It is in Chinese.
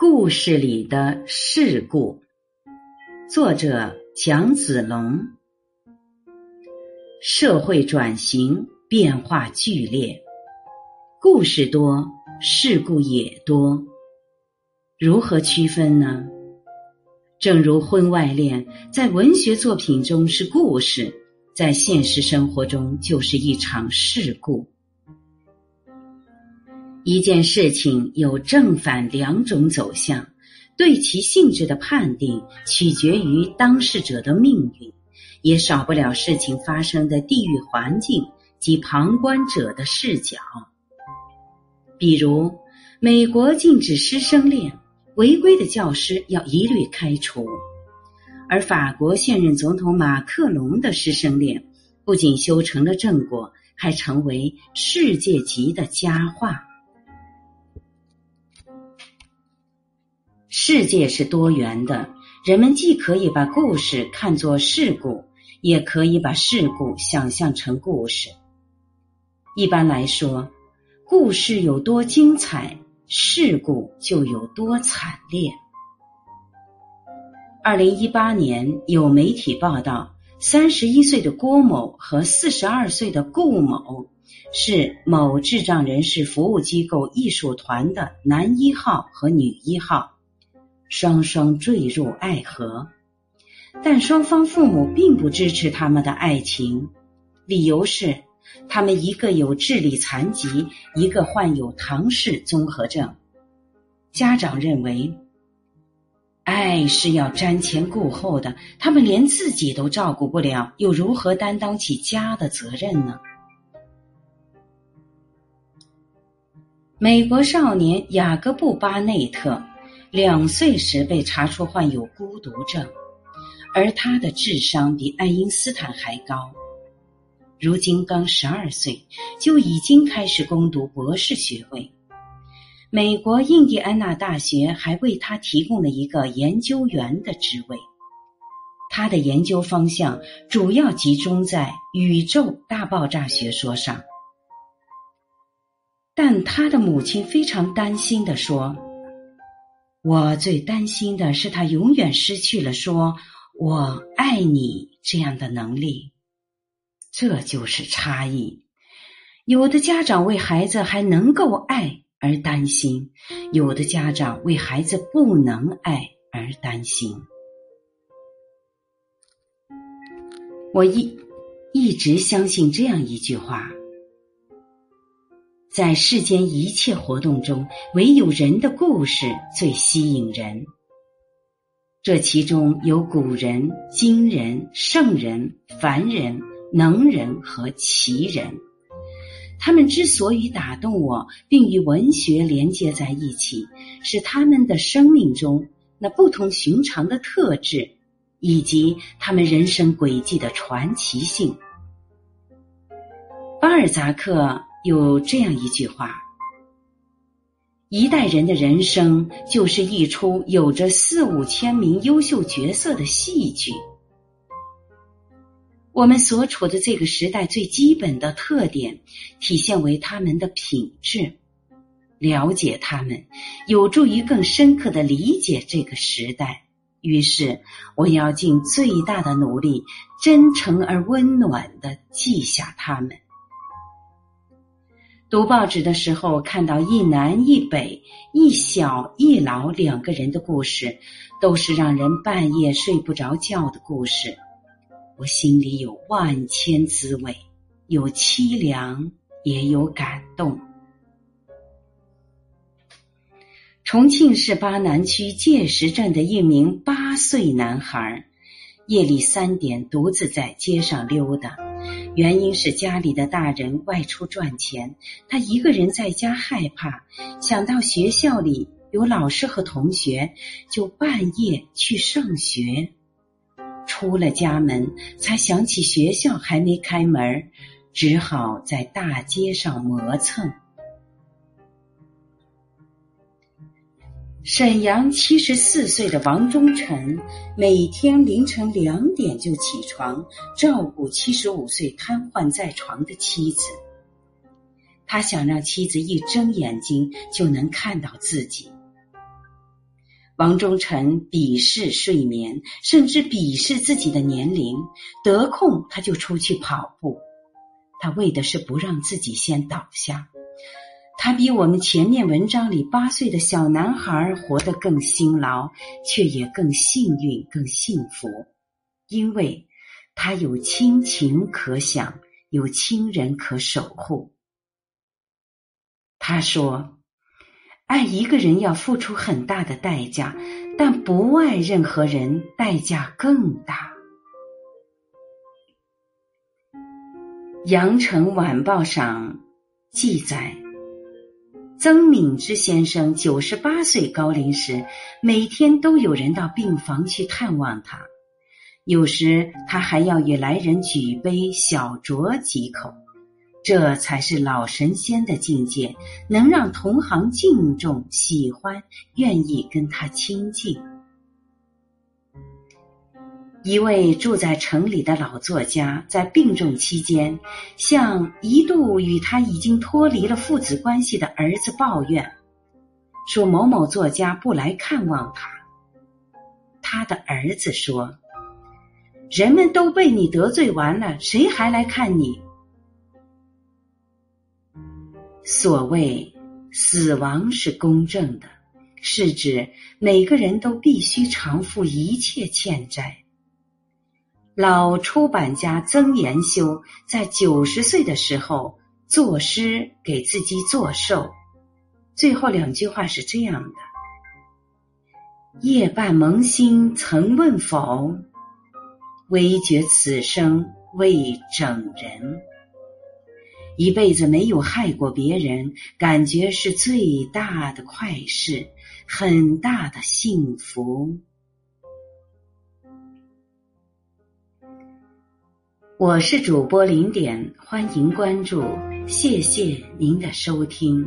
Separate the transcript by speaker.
Speaker 1: 故事里的事故，作者蒋子龙。社会转型变化剧烈，故事多，事故也多。如何区分呢？正如婚外恋在文学作品中是故事，在现实生活中就是一场事故。一件事情有正反两种走向，对其性质的判定取决于当事者的命运，也少不了事情发生的地域环境及旁观者的视角。比如，美国禁止师生恋，违规的教师要一律开除；而法国现任总统马克龙的师生恋，不仅修成了正果，还成为世界级的佳话。世界是多元的，人们既可以把故事看作事故，也可以把事故想象成故事。一般来说，故事有多精彩，事故就有多惨烈。二零一八年，有媒体报道，三十一岁的郭某和四十二岁的顾某是某智障人士服务机构艺术团的男一号和女一号。双双坠入爱河，但双方父母并不支持他们的爱情，理由是他们一个有智力残疾，一个患有唐氏综合症。家长认为，爱是要瞻前顾后的，他们连自己都照顾不了，又如何担当起家的责任呢？美国少年雅各布·巴内特。两岁时被查出患有孤独症，而他的智商比爱因斯坦还高。如今刚十二岁，就已经开始攻读博士学位。美国印第安纳大学还为他提供了一个研究员的职位。他的研究方向主要集中在宇宙大爆炸学说上。但他的母亲非常担心的说。我最担心的是，他永远失去了说“我爱你”这样的能力。这就是差异。有的家长为孩子还能够爱而担心，有的家长为孩子不能爱而担心。我一一直相信这样一句话。在世间一切活动中，唯有人的故事最吸引人。这其中有古人、今人、圣人、凡人、能人和奇人。他们之所以打动我，并与文学连接在一起，是他们的生命中那不同寻常的特质，以及他们人生轨迹的传奇性。巴尔扎克。有这样一句话：“一代人的人生就是一出有着四五千名优秀角色的戏剧。我们所处的这个时代最基本的特点，体现为他们的品质。了解他们，有助于更深刻的理解这个时代。于是，我要尽最大的努力，真诚而温暖的记下他们。”读报纸的时候，看到一南一北、一小一老两个人的故事，都是让人半夜睡不着觉的故事。我心里有万千滋味，有凄凉，也有感动。重庆市巴南区界石镇的一名八岁男孩，夜里三点独自在街上溜达。原因是家里的大人外出赚钱，他一个人在家害怕。想到学校里有老师和同学，就半夜去上学。出了家门，才想起学校还没开门，只好在大街上磨蹭。沈阳七十四岁的王忠臣，每天凌晨两点就起床照顾七十五岁瘫痪在床的妻子。他想让妻子一睁眼睛就能看到自己。王忠臣鄙视睡眠，甚至鄙视自己的年龄。得空他就出去跑步，他为的是不让自己先倒下。他比我们前面文章里八岁的小男孩活得更辛劳，却也更幸运、更幸福，因为他有亲情可想，有亲人可守护。他说：“爱一个人要付出很大的代价，但不爱任何人代价更大。”《羊城晚报》上记载。曾敏之先生九十八岁高龄时，每天都有人到病房去探望他，有时他还要与来人举杯小酌几口，这才是老神仙的境界，能让同行敬重、喜欢、愿意跟他亲近。一位住在城里的老作家，在病重期间，向一度与他已经脱离了父子关系的儿子抱怨，说某某作家不来看望他。他的儿子说：“人们都被你得罪完了，谁还来看你？”所谓死亡是公正的，是指每个人都必须偿付一切欠债。老出版家曾延修在九十岁的时候作诗给自己作寿，最后两句话是这样的：“夜半萌心曾问否，唯觉此生未整人。一辈子没有害过别人，感觉是最大的快事，很大的幸福。”我是主播零点，欢迎关注，谢谢您的收听。